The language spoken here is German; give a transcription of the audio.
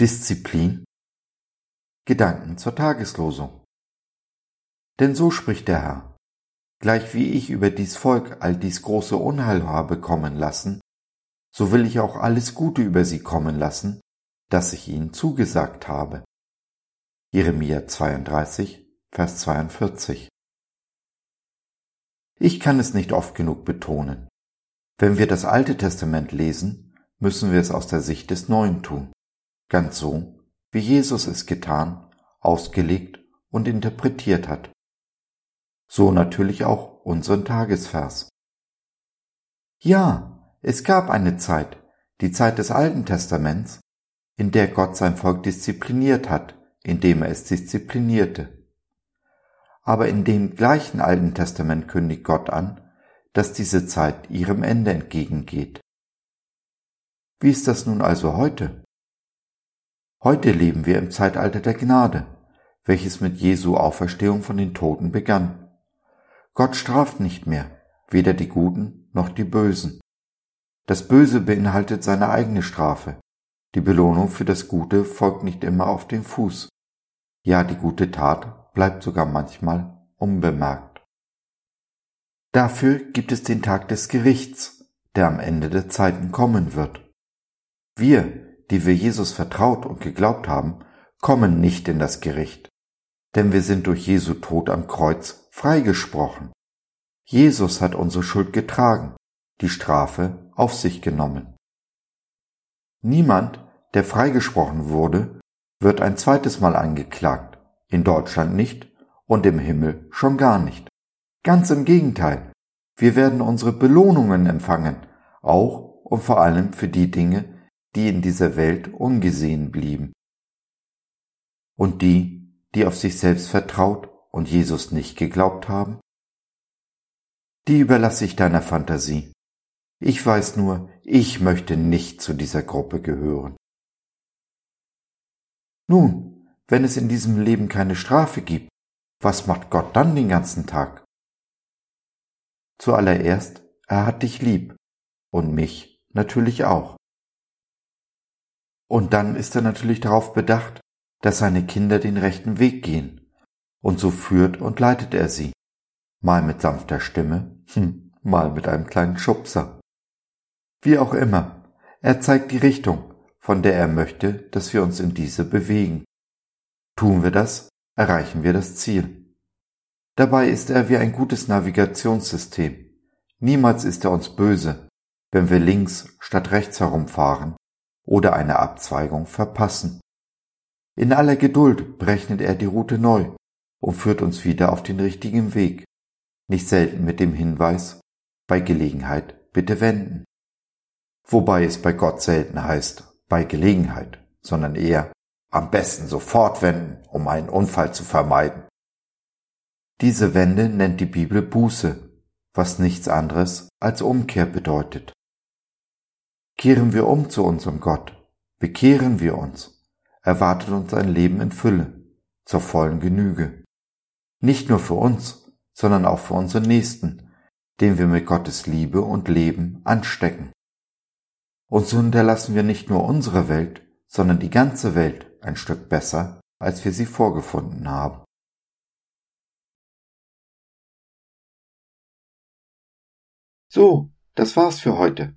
Disziplin? Gedanken zur Tageslosung. Denn so spricht der Herr, gleich wie ich über dies Volk all dies große Unheil habe kommen lassen, so will ich auch alles Gute über sie kommen lassen, das ich ihnen zugesagt habe. Jeremia 32, Vers 42. Ich kann es nicht oft genug betonen. Wenn wir das Alte Testament lesen, müssen wir es aus der Sicht des Neuen tun, ganz so, wie Jesus es getan, ausgelegt und interpretiert hat. So natürlich auch unseren Tagesvers. Ja, es gab eine Zeit, die Zeit des Alten Testaments, in der Gott sein Volk diszipliniert hat, indem er es disziplinierte aber in dem gleichen Alten Testament kündigt Gott an, dass diese Zeit ihrem Ende entgegengeht. Wie ist das nun also heute? Heute leben wir im Zeitalter der Gnade, welches mit Jesu Auferstehung von den Toten begann. Gott straft nicht mehr, weder die Guten noch die Bösen. Das Böse beinhaltet seine eigene Strafe. Die Belohnung für das Gute folgt nicht immer auf den Fuß. Ja, die gute Tat bleibt sogar manchmal unbemerkt. Dafür gibt es den Tag des Gerichts, der am Ende der Zeiten kommen wird. Wir, die wir Jesus vertraut und geglaubt haben, kommen nicht in das Gericht, denn wir sind durch Jesu Tod am Kreuz freigesprochen. Jesus hat unsere Schuld getragen, die Strafe auf sich genommen. Niemand, der freigesprochen wurde, wird ein zweites Mal angeklagt, in Deutschland nicht und im Himmel schon gar nicht. Ganz im Gegenteil, wir werden unsere Belohnungen empfangen, auch und vor allem für die Dinge, die in dieser Welt ungesehen blieben. Und die, die auf sich selbst vertraut und Jesus nicht geglaubt haben? Die überlasse ich deiner Fantasie. Ich weiß nur, ich möchte nicht zu dieser Gruppe gehören. Nun, wenn es in diesem Leben keine Strafe gibt, was macht Gott dann den ganzen Tag? Zuallererst, er hat dich lieb und mich natürlich auch. Und dann ist er natürlich darauf bedacht, dass seine Kinder den rechten Weg gehen, und so führt und leitet er sie, mal mit sanfter Stimme, hm, mal mit einem kleinen Schubser. Wie auch immer, er zeigt die Richtung, von der er möchte, dass wir uns in diese bewegen. Tun wir das, erreichen wir das Ziel. Dabei ist er wie ein gutes Navigationssystem. Niemals ist er uns böse, wenn wir links statt rechts herumfahren oder eine Abzweigung verpassen. In aller Geduld berechnet er die Route neu und führt uns wieder auf den richtigen Weg, nicht selten mit dem Hinweis, bei Gelegenheit bitte wenden. Wobei es bei Gott selten heißt, bei Gelegenheit, sondern eher am besten sofort wenden, um einen Unfall zu vermeiden. Diese Wende nennt die Bibel Buße, was nichts anderes als Umkehr bedeutet. Kehren wir um zu unserem Gott, bekehren wir uns, erwartet uns ein Leben in Fülle, zur vollen Genüge. Nicht nur für uns, sondern auch für unsere Nächsten, den wir mit Gottes Liebe und Leben anstecken. Und so hinterlassen wir nicht nur unsere Welt, sondern die ganze Welt ein Stück besser, als wir sie vorgefunden haben. So, das war's für heute.